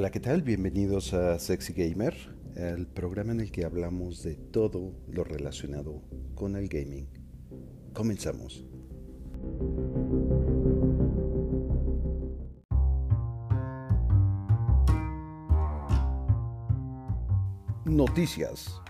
Hola, ¿qué tal? Bienvenidos a Sexy Gamer, el programa en el que hablamos de todo lo relacionado con el gaming. Comenzamos. Noticias.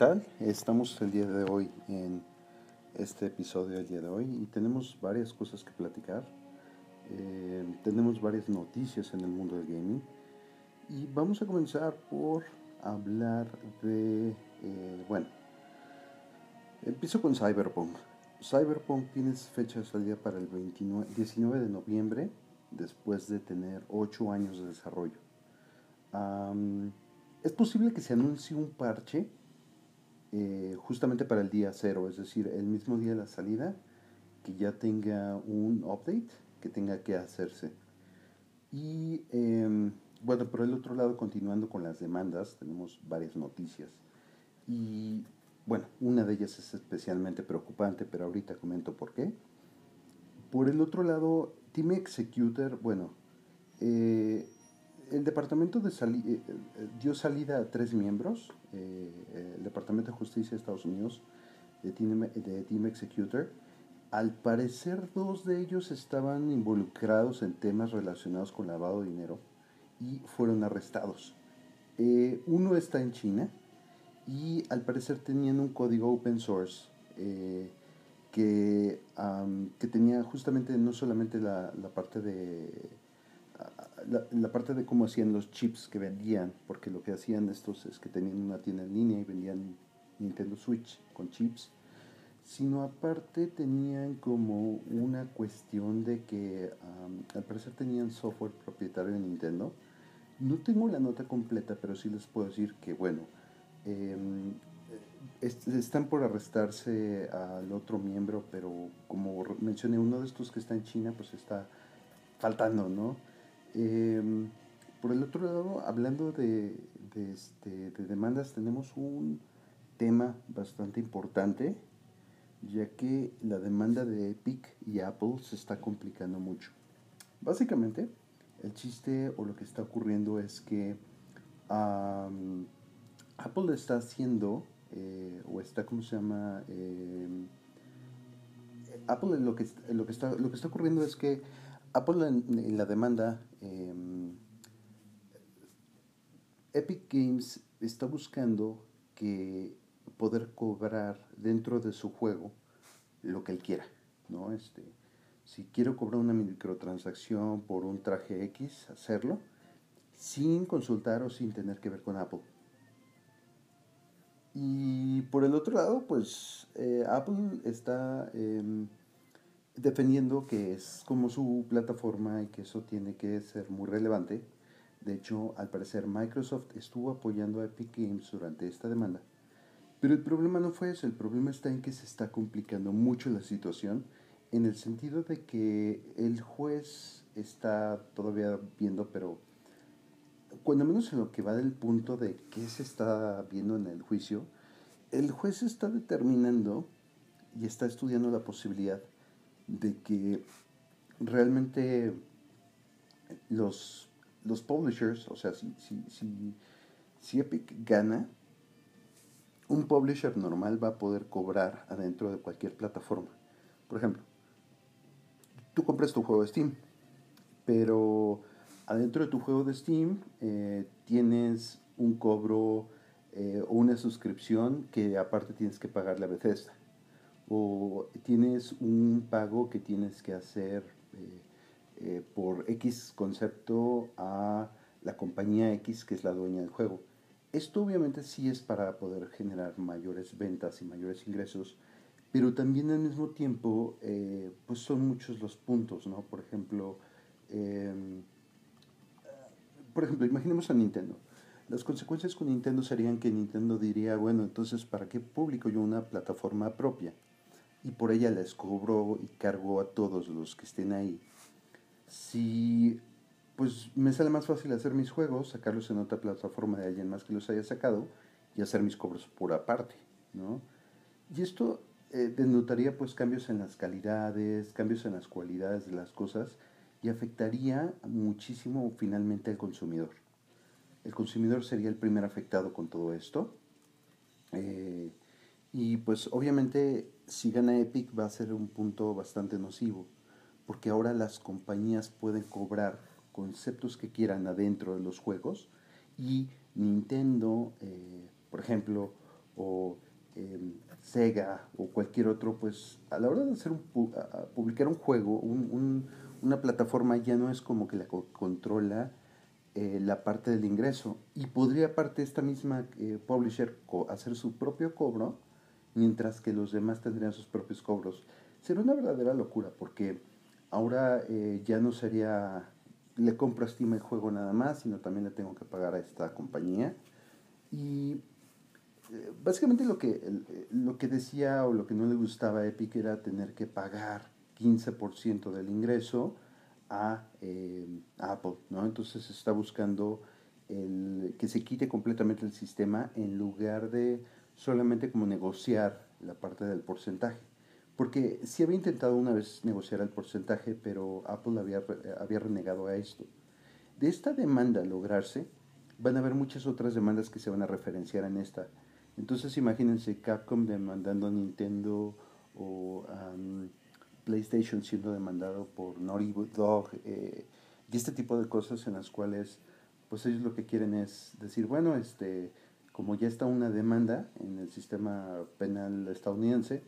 Tal? Estamos el día de hoy en este episodio del día de hoy y tenemos varias cosas que platicar. Eh, tenemos varias noticias en el mundo del gaming y vamos a comenzar por hablar de, eh, bueno, empiezo con Cyberpunk. Cyberpunk tiene fecha de salida para el 29, 19 de noviembre después de tener 8 años de desarrollo. es posible que se anuncie un parche eh, justamente para el día cero, es decir, el mismo día de la salida, que ya tenga un update que tenga que hacerse. Y em, bueno, por el otro lado, continuando con las demandas, tenemos varias noticias. Y bueno, una de ellas es especialmente preocupante, pero ahorita comento por qué. Por el otro lado, Team Executor, bueno, eh, el departamento de sali eh, eh, dio salida a tres miembros, eh, el Departamento de Justicia de Estados Unidos, de Team, de Team Executor. Al parecer dos de ellos estaban involucrados en temas relacionados con lavado de dinero y fueron arrestados. uno está en China y al parecer tenían un código open source que, que tenía justamente no solamente la, la parte de la, parte de cómo hacían los chips que vendían, porque lo que hacían estos es que tenían una tienda en línea y vendían Nintendo Switch con chips, sino aparte tenían como una cuestión de que al parecer tenían software propietario de Nintendo. No tengo la nota completa, pero sí les puedo decir que, bueno, em, están por arrestarse al otro miembro, pero como mencioné, uno de estos que está en China, pues está faltando, ¿no? Em, por el otro lado, hablando de, este, de, demandas, tenemos un tema bastante importante, ya que la demanda de Epic y Apple se está complicando mucho. Básicamente, el chiste o lo que está ocurriendo es que Apple está haciendo, eh, o está, ¿cómo se llama? Em, Apple lo que, lo, que está, lo que está ocurriendo es que Apple en, la demanda, em, Epic Games está buscando que poder cobrar dentro de su juego lo que él quiera, ¿no? Este, si quiero cobrar una microtransacción por un traje X, hacerlo sin consultar o sin tener que ver con Apple. Y por el otro lado, pues eh, Apple está em, defendiendo que es como su plataforma y que eso tiene que ser muy relevante. De hecho, al parecer Microsoft estuvo apoyando a Epic Games durante esta demanda. Pero el problema no fue eso, el problema está en que se está complicando mucho la situación en el sentido de que el juez está todavía viendo, pero cuando menos en lo que va del punto de qué se está viendo en el juicio, el juez está determinando y está estudiando la posibilidad de que realmente los, los publishers, o sea, si, si, si, si Epic gana, un publisher normal va a poder cobrar adentro de cualquier plataforma. Por ejemplo, tú compras tu juego de Steam, pero adentro de tu juego de Steam eh, tienes un cobro eh, o una suscripción que aparte tienes que pagarle a Bethesda o tienes un pago que tienes que hacer eh, eh, por X concepto a la compañía X que es la dueña del juego. Esto obviamente sí es para poder generar mayores ventas y mayores ingresos, pero también al mismo tiempo eh, pues son muchos los puntos, ¿no? Por ejemplo, em, por ejemplo, imaginemos a Nintendo. Las consecuencias con Nintendo serían que Nintendo diría, bueno, entonces, ¿para qué publico yo una plataforma propia? Y por ella les cobro y cargo a todos los que estén ahí. Si, pues, me sale más fácil hacer mis juegos, sacarlos en otra plataforma de alguien más que los haya sacado y hacer mis cobros por aparte, ¿no? Y esto eh, denotaría, pues, cambios en las calidades, cambios en las cualidades de las cosas y afectaría muchísimo finalmente al consumidor. El consumidor sería el primer afectado con todo esto. Eh, y pues obviamente si gana Epic va a ser un punto bastante nocivo, porque ahora las compañías pueden cobrar conceptos que quieran adentro de los juegos y Nintendo, eh, por ejemplo, o em, Sega o cualquier otro, pues a la hora de hacer un, publicar un juego, un, una plataforma ya no es como que la controla eh, la parte del ingreso. Y podría aparte esta misma eh, publisher hacer su propio cobro mientras que los demás tendrían sus propios cobros. Sería una verdadera locura porque ahora eh, ya no sería le compro a Steam el juego nada más, sino también le tengo que pagar a esta compañía. Y básicamente lo que, lo que decía o lo que no le gustaba a Epic era tener que pagar 15% del ingreso eh, a, Apple, ¿no? Entonces está buscando el, que se quite completamente el sistema en lugar de solamente como negociar la parte del porcentaje. Porque sí había intentado una vez negociar el porcentaje, pero Apple había, había renegado a esto. De esta demanda lograrse, van a haber muchas otras demandas que se van a referenciar en esta. Entonces imagínense Capcom demandando a Nintendo o PlayStation siendo demandado por Naughty Dog eh, y este tipo de cosas en las cuales pues ellos lo que quieren es decir, bueno, este, como ya está una demanda en el sistema penal estadounidense,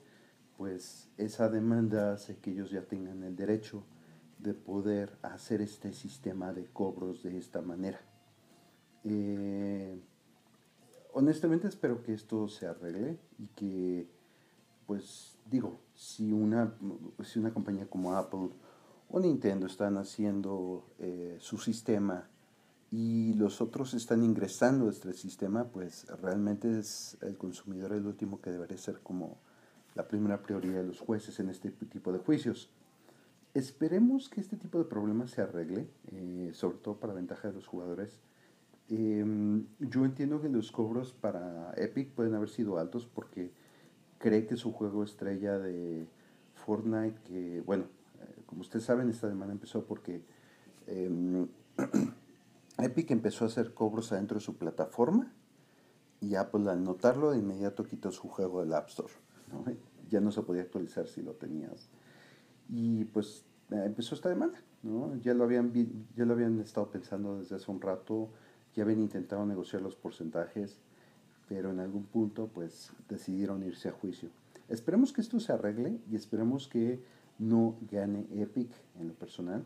pues esa demanda hace que ellos ya tengan el derecho de poder hacer este sistema de cobros de esta manera. Eh, honestamente espero que esto se arregle y que, pues digo, si una, si una compañía como Apple o Nintendo están haciendo eh, su sistema y los otros están ingresando a este sistema, pues realmente es el consumidor el último que debería ser como la primera prioridad de los jueces en este tipo de juicios. Esperemos que este tipo de problemas se arregle, eh, sobre todo para ventaja de los jugadores. Em, yo entiendo que los cobros para Epic pueden haber sido altos porque cree que su juego estrella de Fortnite, que bueno, eh, como ustedes saben, esta demanda empezó porque em, Epic empezó a hacer cobros adentro de su plataforma y Apple al notarlo de inmediato quitó su juego del App Store. Ya no se podía actualizar si lo tenías. Y pues eh, empezó esta demanda. Ya, lo habían, ya lo habían estado pensando desde hace un rato, ya habían intentado negociar los porcentajes pero en algún punto pues decidieron irse a juicio. Esperemos que esto se arregle y esperemos que no gane Epic en lo personal.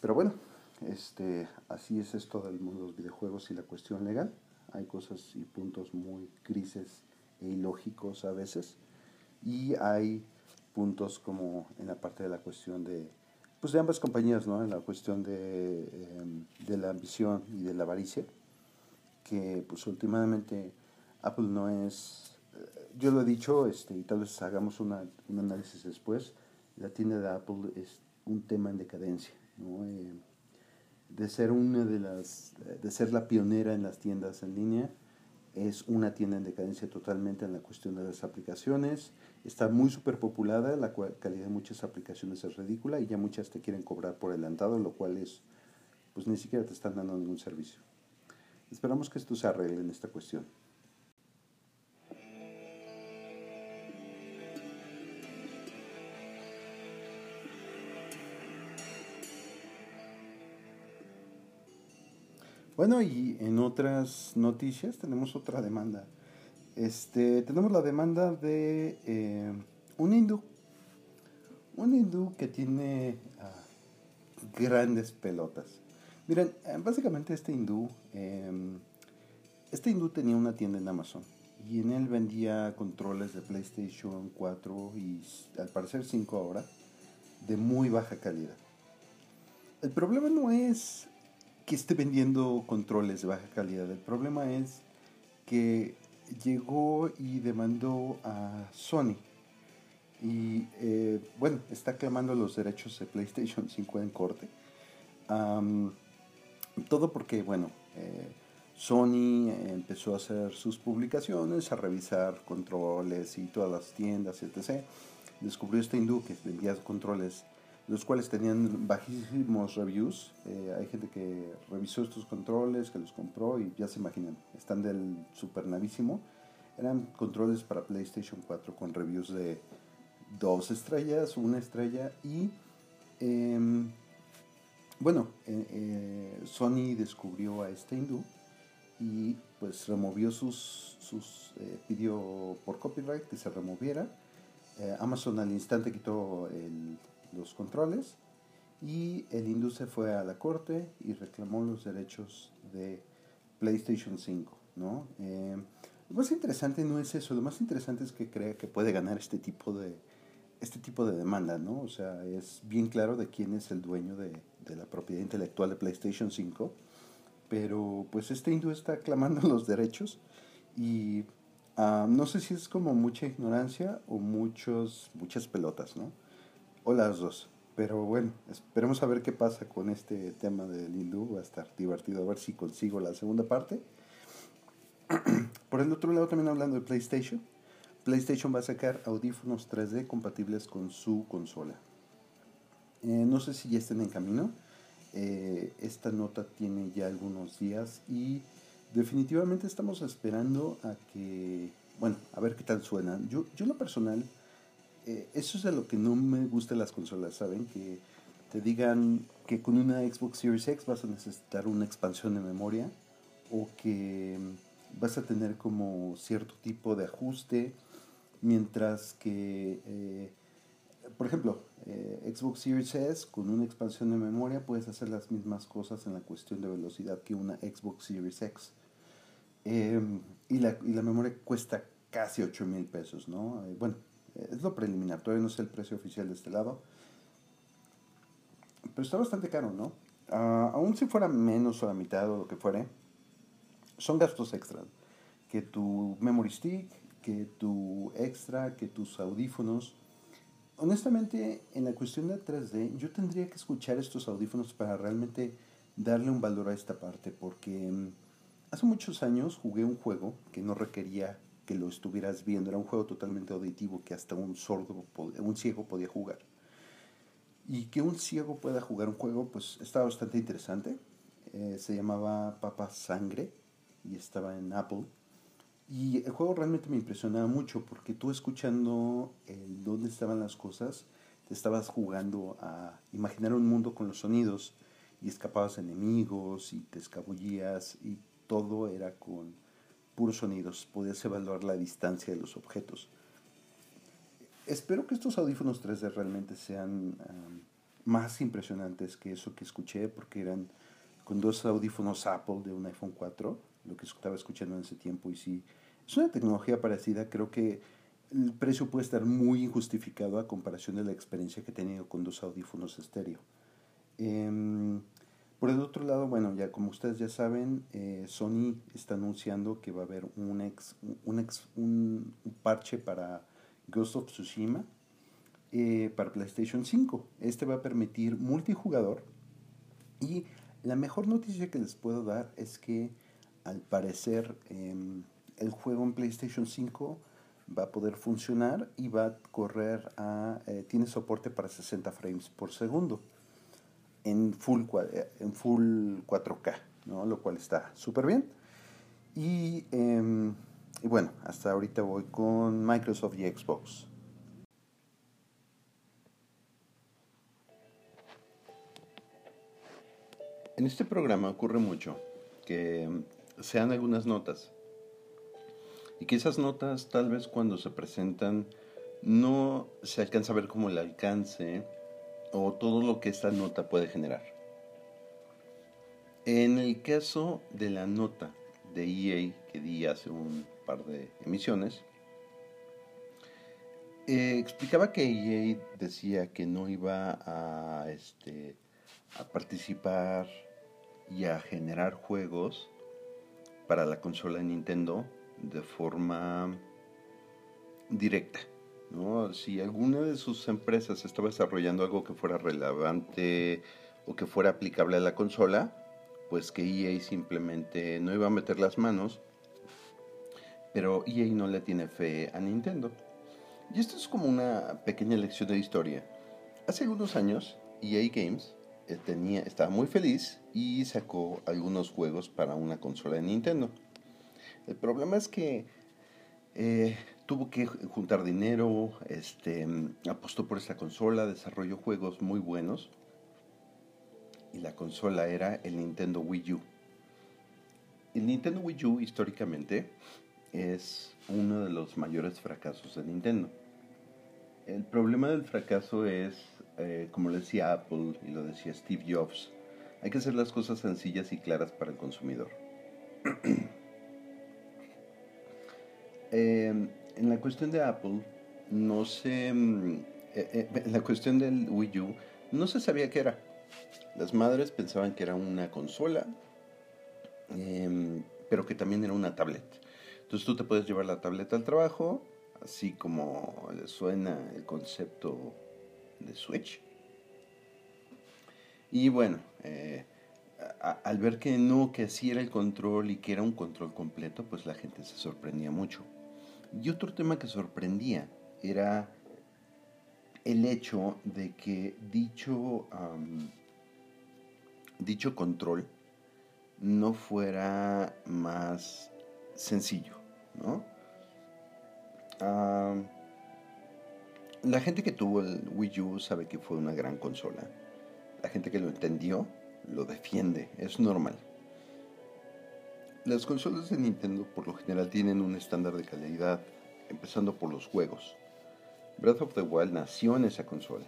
Pero bueno, este, así es esto del mundo de los videojuegos y la cuestión legal. Hay cosas y puntos muy grises e ilógicos a veces. Y hay puntos como en la parte de la cuestión de, pues de ambas compañías, ¿no? En la cuestión de, em, de la ambición y de la avaricia que pues últimamente Apple no es, eh, yo lo he dicho, este, y tal vez hagamos una, un análisis después, la tienda de Apple es un tema en decadencia, ¿no? Eh, de ser una de las, de ser la pionera en las tiendas en línea, es una tienda en decadencia totalmente en la cuestión de las aplicaciones, está muy super populada, la calidad de muchas aplicaciones es ridícula y ya muchas te quieren cobrar por adelantado, lo cual es, pues ni siquiera te están dando ningún servicio. Esperamos que esto se arregle en esta cuestión. Bueno, y en otras noticias tenemos otra demanda. Este, tenemos la demanda de eh, un hindú. Un hindú que tiene ah, grandes pelotas. Miren, eh, básicamente este hindú, em, este hindú tenía una tienda en Amazon y en él vendía controles de PlayStation 4 y al parecer 5 ahora de muy baja calidad. El problema no es esté vendiendo controles de baja calidad. El problema es que llegó y demandó a Sony. Y eh, bueno, está clamando los derechos de PlayStation 5 en corte. todo porque, bueno, eh, Sony empezó a hacer sus publicaciones, a revisar controles y todas las tiendas, etc. Descubrió este hindú que vendía controles, los cuales tenían bajísimos reviews. Eh, hay gente que revisó estos controles, que los compró y ya se imaginan, están del super navísimo. Eran controles para PlayStation 4 con reviews de dos estrellas, una estrella y em, bueno, eh, eh, Sony descubrió a este hindú y pues removió sus, sus pidió por copyright que se removiera. Amazon al instante quitó los controles y el hindú se fue a la corte y reclamó los derechos de PlayStation 5, ¿no? lo más interesante no es eso, lo más interesante es que crea que puede ganar este tipo de, este tipo de demanda, ¿no? O sea, es bien claro de quién es el dueño de, la propiedad intelectual de PlayStation 5, pero pues este hindú está clamando los derechos y ah, no sé si es como mucha ignorancia o muchos, muchas pelotas, ¿no? O las dos. Pero bueno, esperemos a ver qué pasa con este tema del hindú. Va a estar divertido a ver si consigo la segunda parte. Por el otro lado, también hablando de PlayStation, PlayStation va a sacar audífonos 3D compatibles con su consola. Eh, no sé si ya estén en camino. Eh, esta nota tiene ya algunos días y definitivamente estamos esperando a que, bueno, a ver qué tal suenan. Yo, yo lo personal, eh, eso es de lo que no me gusta las consolas, ¿saben? Que te digan que con una Xbox Series X vas a necesitar una expansión de memoria o que vas a tener como cierto tipo de ajuste Mientras que, eh, por ejemplo, eh, Xbox Series S con una expansión de memoria puedes hacer las mismas cosas en la cuestión de velocidad que una Xbox Series X. Em, y, la, y, la, memoria cuesta casi 8 mil pesos, ¿no? Bueno, es lo preliminar, todavía no sé el precio oficial de este lado. Pero está bastante caro, ¿no? Ah, aún si fuera menos o la mitad o lo que fuere, son gastos extras. Que tu memory stick, que tu extra, que tus audífonos. Honestamente, en la cuestión de 3D, yo tendría que escuchar estos audífonos para realmente darle un valor a esta parte, porque mm, hace muchos años jugué un juego que no requería que lo estuvieras viendo, era un juego totalmente auditivo que hasta un sordo, un ciego podía jugar. Y que un ciego pueda jugar un juego, pues estaba bastante interesante. Eh, se llamaba Papa Sangre y estaba en Apple. Y el juego realmente me impresionaba mucho porque tú escuchando el dónde estaban las cosas, te estabas jugando a imaginar un mundo con los sonidos y escapabas enemigos y te escabullías y todo era con puros sonidos. Podías evaluar la distancia de los objetos. Espero que estos audífonos 3D realmente sean más impresionantes que eso que escuché porque eran con dos audífonos Apple de un iPhone 4, lo que estaba escuchando en ese tiempo y sí es una tecnología parecida, creo que el precio puede estar muy injustificado a comparación de la experiencia que he tenido con dos audífonos estéreo. Em, por el otro lado, bueno, ya como ustedes ya saben, eh, Sony está anunciando que va a haber un, ex, un, parche para Ghost of Tsushima eh, para PlayStation 5. Este va a permitir multijugador y la mejor noticia que les puedo dar es que al parecer em, el juego en PlayStation 5 va a poder funcionar y va a correr a... Eh, tiene soporte para 60 frames por segundo en full, eh, en full 4K, ¿no? lo cual está súper bien. Y, em, y bueno, hasta ahorita voy con Microsoft y Xbox. En este programa ocurre mucho que sean algunas notas y que esas notas tal vez cuando se presentan no se alcanza a ver como el alcance o todo lo que esta nota puede generar. En el caso de la nota de EA que di hace un par de emisiones, eh, explicaba que EA decía que no iba a, este, a participar y a generar juegos para la consola de Nintendo de forma directa. ¿No? Si alguna de sus empresas estaba desarrollando algo que fuera relevante o que fuera aplicable a la consola, pues que EA simplemente no iba a meter las manos, pero EA no le tiene fe a Nintendo. Y esto es como una pequeña lección de historia. Hace algunos años, EA Games eh, tenía, estaba muy feliz y sacó algunos juegos para una consola de Nintendo. El problema es que eh, tuvo que juntar dinero, este, apostó por esta consola, desarrolló juegos muy buenos y la consola era el Nintendo Wii U. El Nintendo Wii U históricamente es uno de los mayores fracasos de Nintendo. El problema del fracaso es, eh, como lo decía Apple y lo decía Steve Jobs, hay que hacer las cosas sencillas y claras para el consumidor. Em, en la cuestión de Apple, no se. Mm, eh, eh, en la cuestión del Wii U, no se sabía qué era. Las madres pensaban que era una consola, em, pero que también era una tablet. Entonces tú te puedes llevar la tableta al trabajo, así como le suena el concepto de Switch. Y bueno, eh, al ver que no, que así era el control y que era un control completo, pues la gente se sorprendía mucho. Y otro tema que sorprendía era el hecho de que dicho, dicho control no fuera más sencillo, ¿no? la gente que tuvo el Wii U sabe que fue una gran consola. La gente que lo entendió lo defiende, es normal. Las consolas de Nintendo por lo general tienen un estándar de calidad, empezando por los juegos. Breath of the Wild nació en esa consola.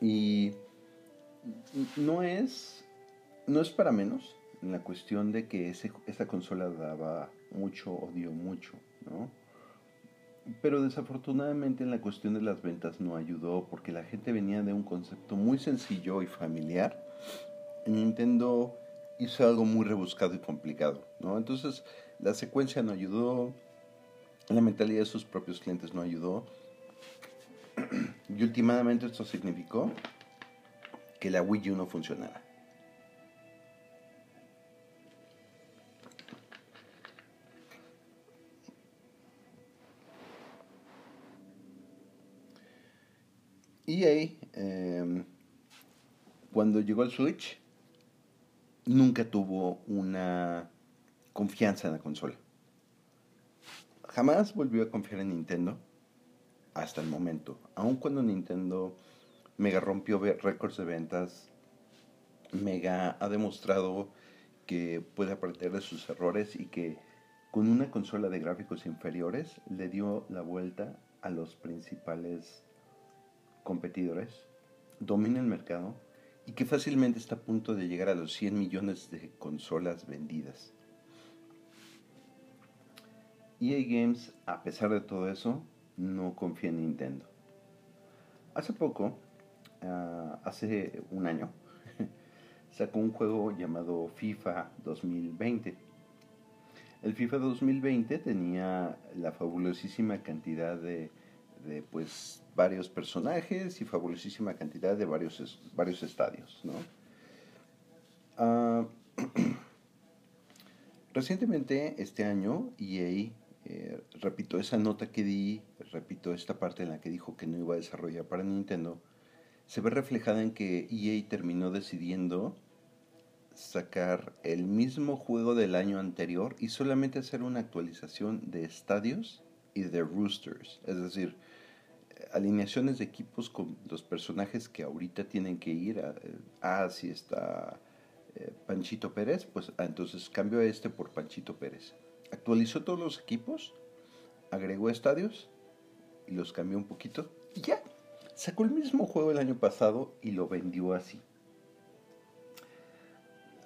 Y no es, no es para menos en la cuestión de que esa consola daba mucho, odio mucho, ¿no? Pero desafortunadamente en la cuestión de las ventas no ayudó porque la gente venía de un concepto muy sencillo y familiar. Nintendo hizo algo muy rebuscado y complicado, ¿no? Entonces la secuencia no ayudó, la mentalidad de sus propios clientes no ayudó. Y últimamente esto significó que la Wii U no funcionara. EA, em, cuando llegó el Switch, nunca tuvo una confianza en la consola. Jamás volvió a confiar en Nintendo hasta el momento. Aun cuando Nintendo mega rompió récords de ventas, mega ha demostrado que puede aprender de sus errores y que con una consola de gráficos inferiores le dio la vuelta a los principales competidores, domina el mercado y que fácilmente está a punto de llegar a los 100 millones de consolas vendidas. EA Games, a pesar de todo eso, no confía en Nintendo. Hace poco, ah, hace un año, sacó un juego llamado FIFA 2020. El FIFA 2020 tenía la fabulosísima cantidad de de pues varios personajes y fabulosísima cantidad de varios, varios estadios. ¿no? Ah, recientemente, este año, EA, eh, repito esa nota que di, repito esta parte en la que dijo que no iba a desarrollar para Nintendo, se ve reflejada en que EA terminó decidiendo sacar el mismo juego del año anterior y solamente hacer una actualización de estadios y de roosters. Es decir, alineaciones de equipos con los personajes que ahorita tienen que ir a, ah, si está eh, Panchito Pérez, pues ah, entonces cambio a este por Panchito Pérez. Actualizó todos los equipos, agregó estadios y los cambió un poquito y ya. Sacó el mismo juego el año pasado y lo vendió así.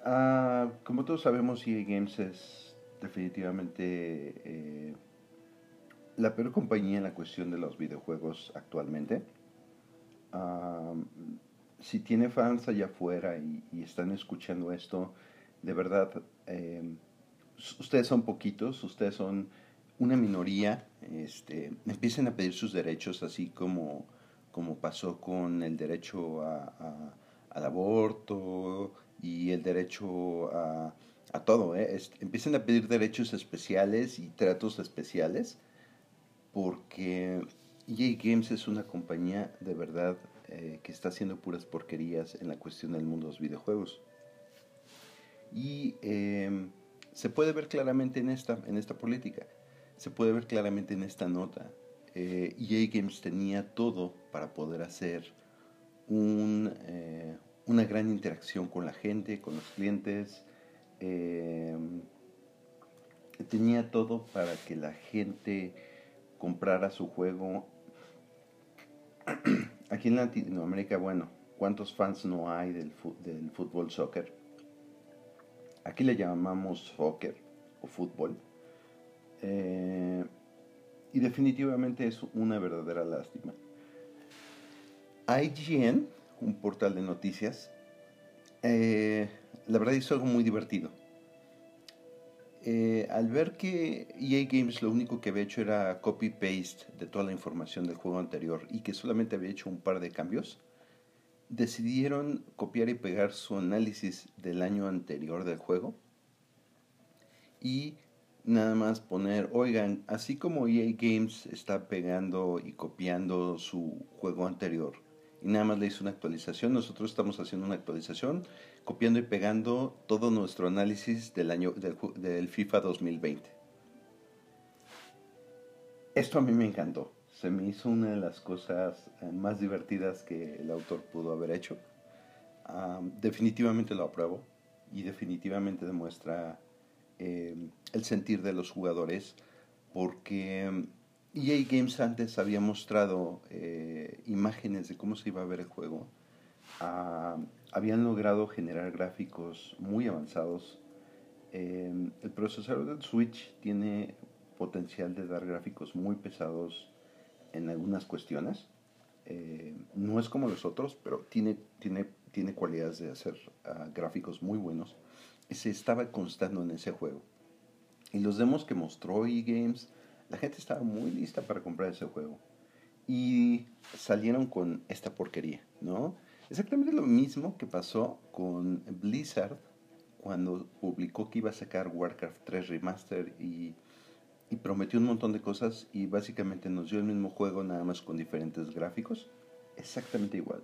Ah, como todos sabemos, EA Games es definitivamente eh, la peor compañía en la cuestión de los videojuegos actualmente. si tiene fans allá afuera y, están escuchando esto, de verdad, em, ustedes son poquitos, ustedes son una minoría, este, empiecen a pedir sus derechos, así como, como pasó con el derecho al aborto y el derecho a, todo. ¿eh? empiecen a pedir derechos especiales y tratos especiales, porque EA Games es una compañía de verdad eh, que está haciendo puras porquerías en la cuestión del mundo de los videojuegos. Y em, se puede ver claramente en esta, en esta política, se puede ver claramente en esta nota. Eh, EA Games tenía todo para poder hacer eh, una gran interacción con la gente, con los clientes. Em, tenía todo para que la gente comprara su juego Aquí en Latinoamérica, bueno, ¿cuántos fans no hay del, del fútbol soccer? Aquí le llamamos soccer o fútbol. Eh, y definitivamente es una verdadera lástima. IGN, un portal de noticias, eh, la verdad hizo algo muy divertido eh, al ver que EA Games lo único que había hecho era copy-paste de toda la información del juego anterior y que solamente había hecho un par de cambios, decidieron copiar y pegar su análisis del año anterior del juego y nada más poner, oigan, así como EA Games está pegando y copiando su juego anterior y nada más le hizo una actualización, nosotros estamos haciendo una actualización copiando y pegando todo nuestro análisis del año del, FIFA 2020. Esto a mí me encantó. Se me hizo una de las cosas eh, más divertidas que el autor pudo haber hecho. definitivamente lo apruebo y definitivamente demuestra eh, el sentir de los jugadores porque EA mm, e Games antes había mostrado eh, imágenes de cómo se iba a ver el juego habían logrado generar gráficos muy avanzados. Em, el procesador del Switch tiene potencial de dar gráficos muy pesados en algunas cuestiones. Eh, no es como los otros, pero tiene, tiene, tiene cualidades de hacer ah, gráficos muy buenos. Y se estaba constando en ese juego. Y los demos que mostró eGames, la gente estaba muy lista para comprar ese juego. Y salieron con esta porquería, ¿no? Exactamente lo mismo que pasó con Blizzard cuando publicó que iba a sacar Warcraft 3 Remaster y, prometió un montón de cosas y básicamente nos dio el mismo juego nada más con diferentes gráficos. Exactamente igual.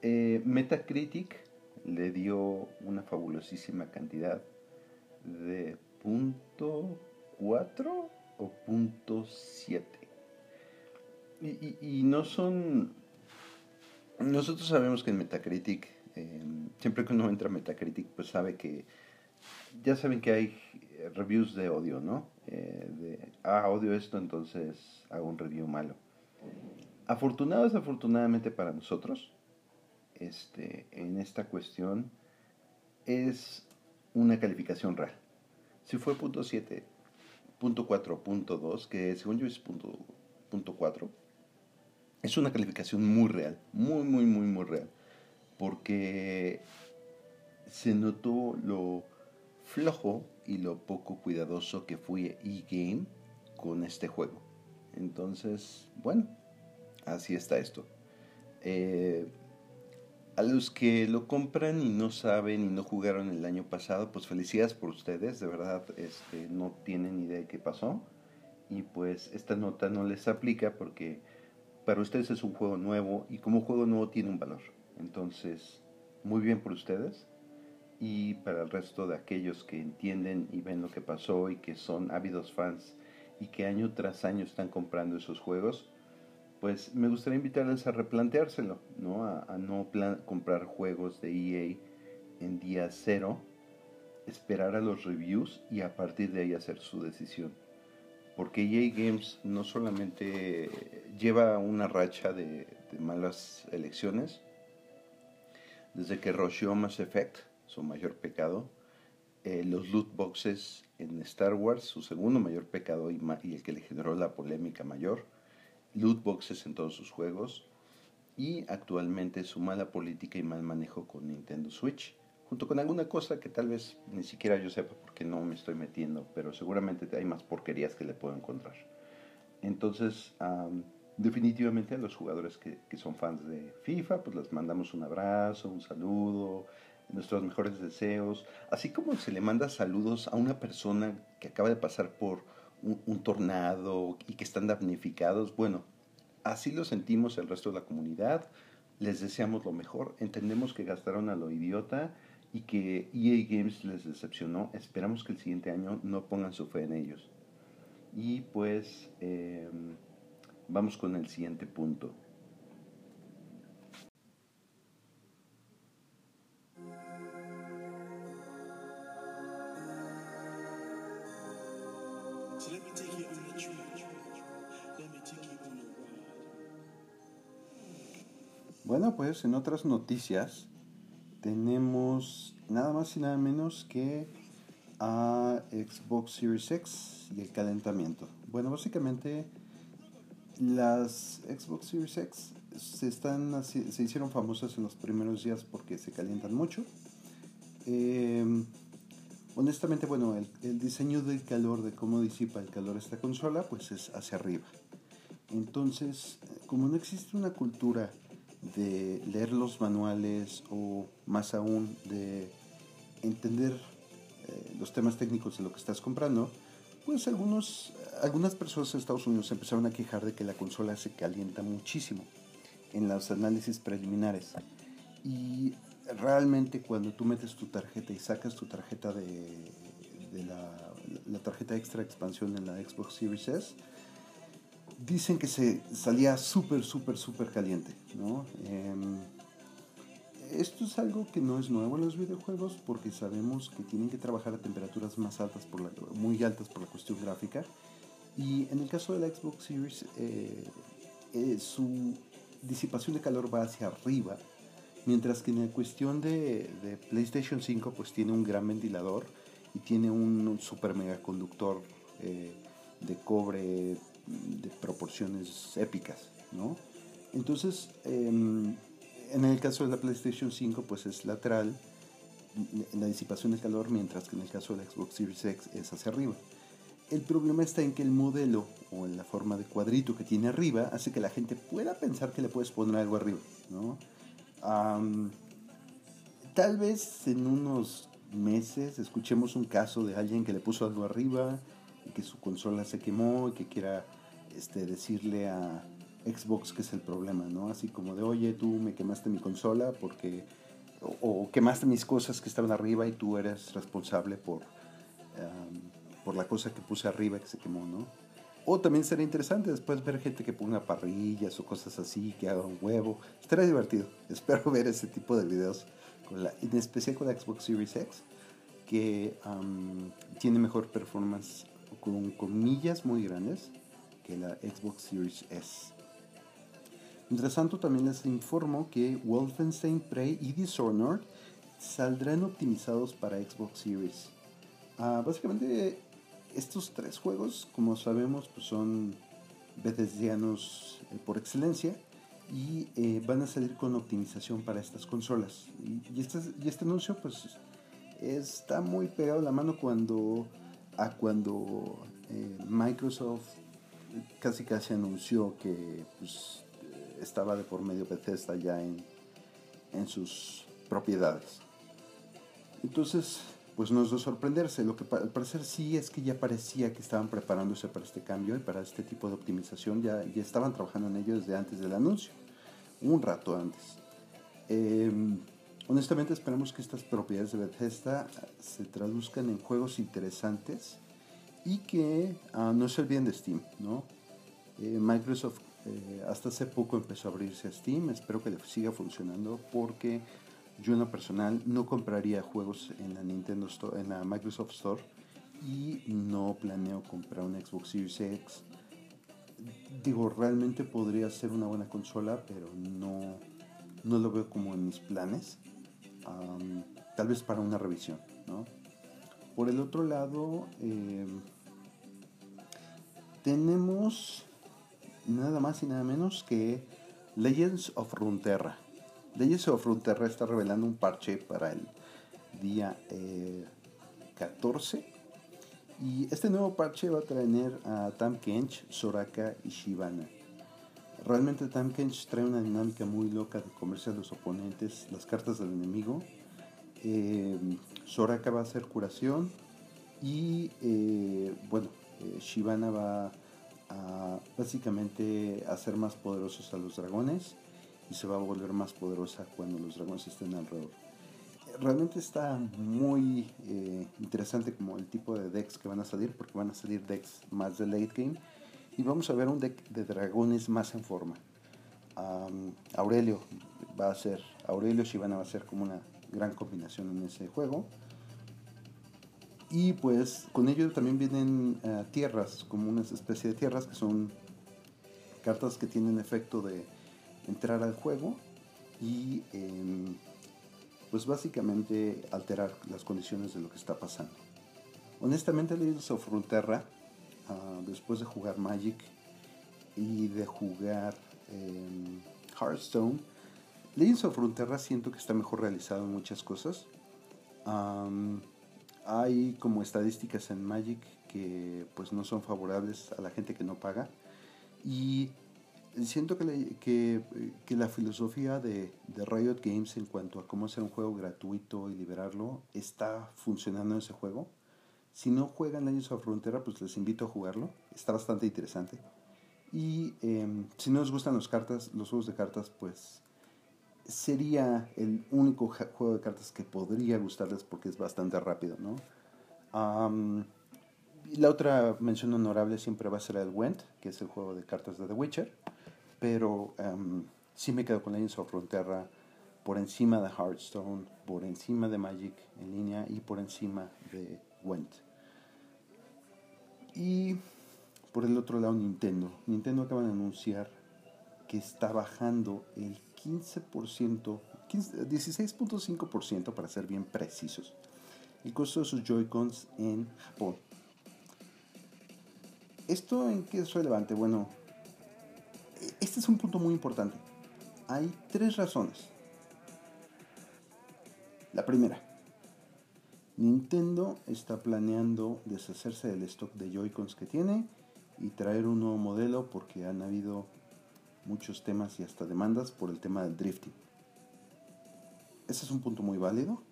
Eh, Metacritic le dio una fabulosísima cantidad de punto 4 o punto 7. y no son nosotros sabemos que en Metacritic, em, siempre que uno entra a Metacritic, pues sabe que, ya saben que hay reviews de odio, ¿no? Eh, de, ah, odio esto, entonces hago un review malo. Afortunado desafortunadamente para nosotros, este, en esta cuestión, es una calificación real. Si fue punto 7, punto 4, punto 2, que según yo es punto, punto 4, es una calificación muy real, muy, muy, muy, muy real. Porque se notó lo flojo y lo poco cuidadoso que fue E-Game con este juego. Entonces, bueno, así está esto. Eh, a los que lo compran y no saben y no jugaron el año pasado, pues felicidades por ustedes, de verdad este, no tienen idea de qué pasó. Y pues esta nota no les aplica porque para ustedes es un juego nuevo y como juego nuevo tiene un valor. Entonces, muy bien por ustedes y para el resto de aquellos que entienden y ven lo que pasó y que son ávidos fans y que año tras año están comprando esos juegos, pues me gustaría invitarles a replanteárselo, ¿no? A, no comprar juegos de EA en día cero, esperar a los reviews y a partir de ahí hacer su decisión porque EA Games no solamente lleva una racha de, malas elecciones, desde que rusheó Mass Effect, su mayor pecado, eh, los loot boxes en Star Wars, su segundo mayor pecado y, el que le generó la polémica mayor, loot boxes en todos sus juegos, y actualmente su mala política y mal manejo con Nintendo Switch, junto con alguna cosa que tal vez ni siquiera yo sepa porque no me estoy metiendo, pero seguramente hay más porquerías que le puedo encontrar. Entonces, definitivamente a los jugadores que, que, son fans de FIFA, pues les mandamos un abrazo, un saludo, nuestros mejores deseos, así como se le manda saludos a una persona que acaba de pasar por un, un tornado y que están damnificados, bueno, así lo sentimos el resto de la comunidad, les deseamos lo mejor, entendemos que gastaron a lo idiota y que EA Games les decepcionó, esperamos que el siguiente año no pongan su fe en ellos. Y pues eh, vamos con el siguiente punto. Bueno, pues en otras noticias tenemos nada más y nada menos que a Xbox Series X y el calentamiento. Bueno, básicamente las Xbox Series X se, hicieron famosas en los primeros días porque se calientan mucho. Em, honestamente, bueno, el, el, diseño del calor, de cómo disipa el calor esta consola, pues es hacia arriba. Entonces, como no existe una cultura de leer los manuales o más aún de entender eh, los temas técnicos de lo que estás comprando, pues algunos, algunas personas en Estados Unidos empezaron a quejar de que la consola se calienta muchísimo en los análisis preliminares. Y realmente cuando tú metes tu tarjeta y sacas tu tarjeta de, la, la, tarjeta extra expansión en la Xbox Series S, dicen que se salía súper, súper, súper caliente, ¿no? Eh, esto es algo que no es nuevo en los videojuegos porque sabemos que tienen que trabajar a temperaturas más altas, por la, muy altas por la cuestión gráfica. Y en el caso de la Xbox Series, eh, eh, su disipación de calor va hacia arriba, mientras que en la cuestión de, PlayStation 5 pues tiene un gran ventilador y tiene un, super mega conductor eh, de cobre de proporciones épicas, ¿no? Entonces, eh, en el caso de la PlayStation 5, pues es lateral la disipación de calor, mientras que en el caso de la Xbox Series X es hacia arriba. El problema está en que el modelo o en la forma de cuadrito que tiene arriba hace que la gente pueda pensar que le puedes poner algo arriba, ¿no? tal vez en unos meses escuchemos un caso de alguien que le puso algo arriba que su consola se quemó y que quiera este, decirle a, Xbox que es el problema, ¿no? Así como de, oye, tú me quemaste mi consola porque, o, quemaste mis cosas que estaban arriba y tú eres responsable por, por la cosa que puse arriba que se quemó, ¿no? O también sería interesante después ver gente que ponga parrillas o cosas así, que haga un huevo. Estaría divertido. Espero ver ese tipo de videos, con la, en especial con la Xbox Series X, que tiene mejor performance con comillas muy grandes que la Xbox Series S. Mientras tanto, también les informo que Wolfenstein Prey y Dishonored saldrán optimizados para Xbox Series. Uh, básicamente, estos tres juegos, como sabemos, pues son bethesdianos eh, por excelencia y eh, van a salir con optimización para estas consolas. Y, y, este, y este anuncio, pues, está muy pegado a la mano cuando a cuando eh, Microsoft casi casi anunció que pues, estaba de por medio Bethesda ya en, en sus propiedades. Entonces, pues no es de sorprenderse. Lo que al parecer sí es que ya parecía que estaban preparándose para este cambio y para este tipo de optimización. Ya, ya estaban trabajando en ello desde antes del anuncio, un rato antes. Em, honestamente esperamos que estas propiedades de Bethesda se traduzcan en juegos interesantes y que ah, no se olviden de Steam. ¿no? Eh, Microsoft eh, hasta hace poco empezó a abrirse a Steam, espero que le siga funcionando porque yo en lo personal no compraría juegos en la Nintendo Store, en la Microsoft Store y no planeo comprar un Xbox Series X. Digo, realmente podría ser una buena consola, pero no, no lo veo como en mis planes. Tal vez para una revisión, ¿no? Por el otro lado, eh, tenemos nada más y nada menos que Legends of Runeterra. Legends of Runeterra está revelando un parche para el día 14. Eh, y este nuevo parche va a traer a Tam Kench, Soraka y Shivana. Realmente Tam Kench trae una dinámica muy loca de comerse a los oponentes, las cartas del enemigo. Eh, Soraka va a hacer curación y eh, bueno, Shivana va a básicamente hacer más poderosos a los dragones y se va a volver más poderosa cuando los dragones estén alrededor. Realmente está muy eh, interesante como el tipo de decks que van a salir, porque van a salir decks más de late game y vamos a ver un deck de dragones más en forma. Aurelio va a ser, Aurelio Shivana va a ser como una gran combinación en ese juego. Y pues con ello también vienen eh, tierras, como una especie de tierras que son cartas que tienen efecto de entrar al juego y em, pues básicamente alterar las condiciones de lo que está pasando. Honestamente Legends of Runeterra, ah, después de jugar Magic y de jugar em, Hearthstone, Legends of Runeterra siento que está mejor realizado en muchas cosas hay como estadísticas en Magic que pues no son favorables a la gente que no paga y siento que, que, la filosofía de, de, Riot Games en cuanto a cómo hacer un juego gratuito y liberarlo está funcionando en ese juego. Si no juegan Legends of Frontera, pues les invito a jugarlo. Está bastante interesante. Y em, si no les gustan los, cartas, los juegos de cartas, pues sería el único juego de cartas que podría gustarles porque es bastante rápido, ¿no? la otra mención honorable siempre va a ser el Went, que es el juego de cartas de The Witcher, pero sí me quedo con Legends of Frontera por encima de Hearthstone, por encima de Magic en línea y por encima de Went. Y por el otro lado Nintendo. Nintendo acaba de anunciar que está bajando el 15%, 16.5% para ser bien precisos, el costo de sus Joy-Cons en Japón. ¿Esto en qué es relevante? Bueno, este es un punto muy importante. Hay tres razones. La primera, Nintendo está planeando deshacerse del stock de Joy-Cons que tiene y traer un nuevo modelo porque han habido muchos temas y hasta demandas por el tema del drifting. Ese es un punto muy válido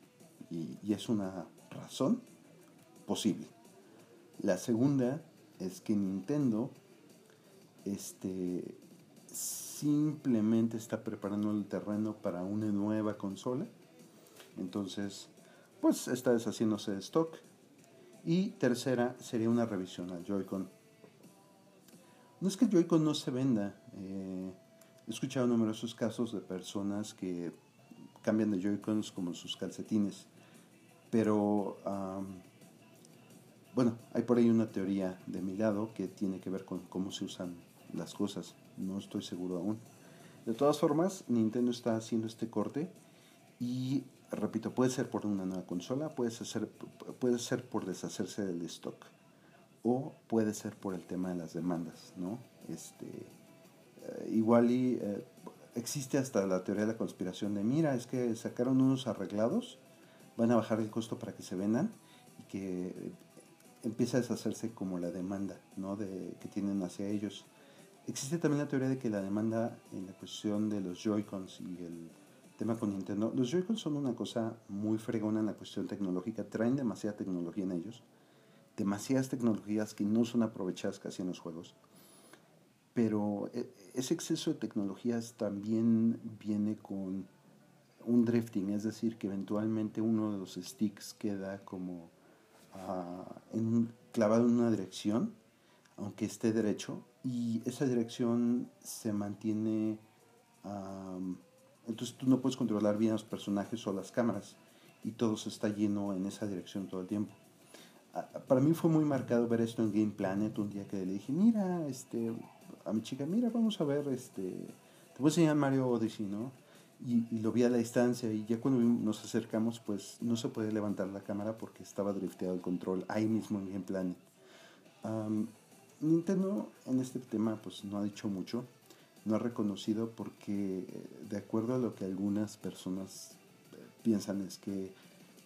y, es una razón posible. La segunda es que Nintendo este, simplemente está preparando el terreno para una nueva consola. Entonces, pues está deshaciéndose de stock. Y tercera sería una revisión al Joy-Con no es que el Joy-Con no se venda. Eh, he escuchado numerosos casos de personas que cambian de Joy-Cons como sus calcetines. Pero, bueno, hay por ahí una teoría de mi lado que tiene que ver con cómo se usan las cosas. No estoy seguro aún. De todas formas, Nintendo está haciendo este corte y, repito, puede ser por una nueva consola, puede ser, puede ser por deshacerse del stock o puede ser por el tema de las demandas, ¿no? Este, eh, igual y eh, existe hasta la teoría de la conspiración de, mira, es que sacaron unos arreglados, van a bajar el costo para que se vendan y que empieza a deshacerse como la demanda, ¿no? De, que tienen hacia ellos. Existe también la teoría de que la demanda en la cuestión de los Joy-Cons y el tema con Nintendo, los Joy-Cons son una cosa muy fregona en la cuestión tecnológica, traen demasiada tecnología en ellos demasiadas tecnologías que no son aprovechadas casi en los juegos. Pero e, ese exceso de tecnologías también viene con un drifting, es decir, que eventualmente uno de los sticks queda como ah, clavado en una dirección, aunque esté derecho, y esa dirección se mantiene... entonces tú no puedes controlar bien los personajes o las cámaras, y todo se está lleno en esa dirección todo el tiempo para mí fue muy marcado ver esto en Game Planet un día que le dije, mira, este, a mi chica, mira, vamos a ver, este, te voy a enseñar Mario Odyssey, ¿no? Y, lo vi a la distancia y ya cuando nos acercamos, pues no se puede levantar la cámara porque estaba drifteado el control ahí mismo en Game Planet. Nintendo en este tema pues no ha dicho mucho. No ha reconocido porque eh, de acuerdo a lo que algunas personas eh, piensan es que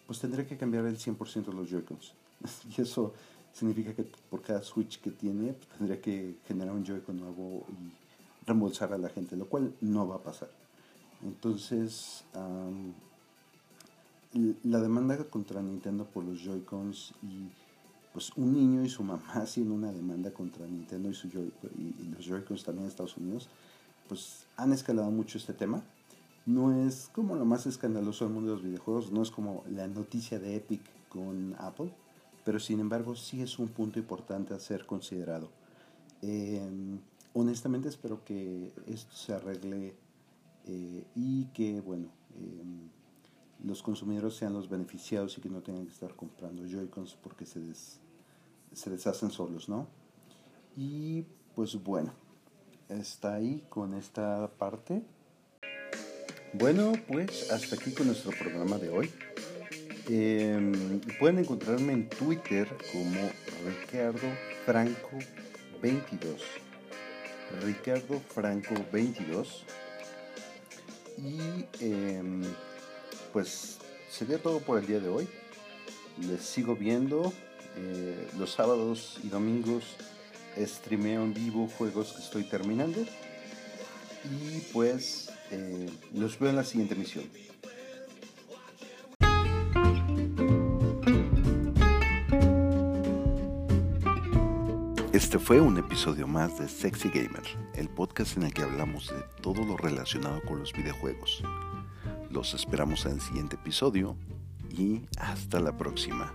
pues tendría que cambiar el 100% de los Joy-Cons. y eso significa que por cada Switch que tiene pues, tendría que generar un Joy-Con nuevo y reembolsar a la gente, lo cual no va a pasar. Entonces, la demanda contra Nintendo por los Joy-Cons y pues un niño y su mamá haciendo una demanda contra Nintendo y, su Joy y los Joy-Cons también en Estados Unidos, pues han escalado mucho este tema. No es como lo más escandaloso del mundo de los videojuegos, no es como la noticia de Epic con Apple, pero sin embargo sí es un punto importante a ser considerado. Em, honestamente espero que esto se arregle eh, y que, bueno, em, los consumidores sean los beneficiados y que no tengan que estar comprando Joy-Cons porque se, se deshacen solos, ¿no? Y pues bueno, está ahí con esta parte. Bueno, pues hasta aquí con nuestro programa de hoy. Em, pueden encontrarme en Twitter como Ricardo Franco 22. Ricardo Franco 22. Y em, pues sería todo por el día de hoy. Les sigo viendo eh, los sábados y domingos streameo en vivo juegos que estoy terminando. Y pues eh, los veo en la siguiente misión. Este fue un episodio más de Sexy Gamer, el podcast en el que hablamos de todo lo relacionado con los videojuegos. Los esperamos en el siguiente episodio y hasta la próxima.